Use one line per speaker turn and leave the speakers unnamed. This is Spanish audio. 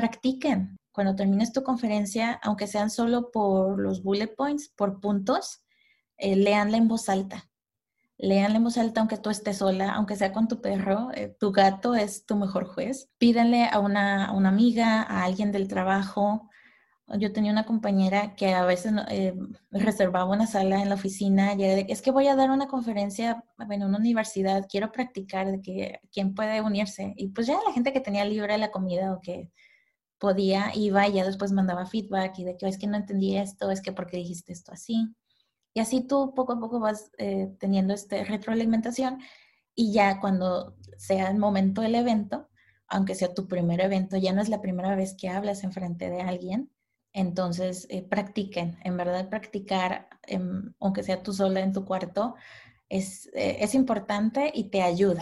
practiquen. Cuando termines tu conferencia, aunque sean solo por los bullet points, por puntos, eh, leanla en voz alta. Leanla en voz alta aunque tú estés sola, aunque sea con tu perro, eh, tu gato es tu mejor juez. Pídanle a una, a una amiga, a alguien del trabajo, yo tenía una compañera que a veces eh, reservaba una sala en la oficina y era de, es que voy a dar una conferencia en una universidad, quiero practicar de que quién puede unirse. Y pues ya la gente que tenía libre la comida o que podía iba y ya después mandaba feedback y de que es que no entendí esto, es que porque dijiste esto así. Y así tú poco a poco vas eh, teniendo este retroalimentación y ya cuando sea el momento del evento, aunque sea tu primer evento, ya no es la primera vez que hablas en frente de alguien, entonces, eh, practiquen, en verdad practicar, em, aunque sea tú sola en tu cuarto, es, eh, es importante y te ayuda.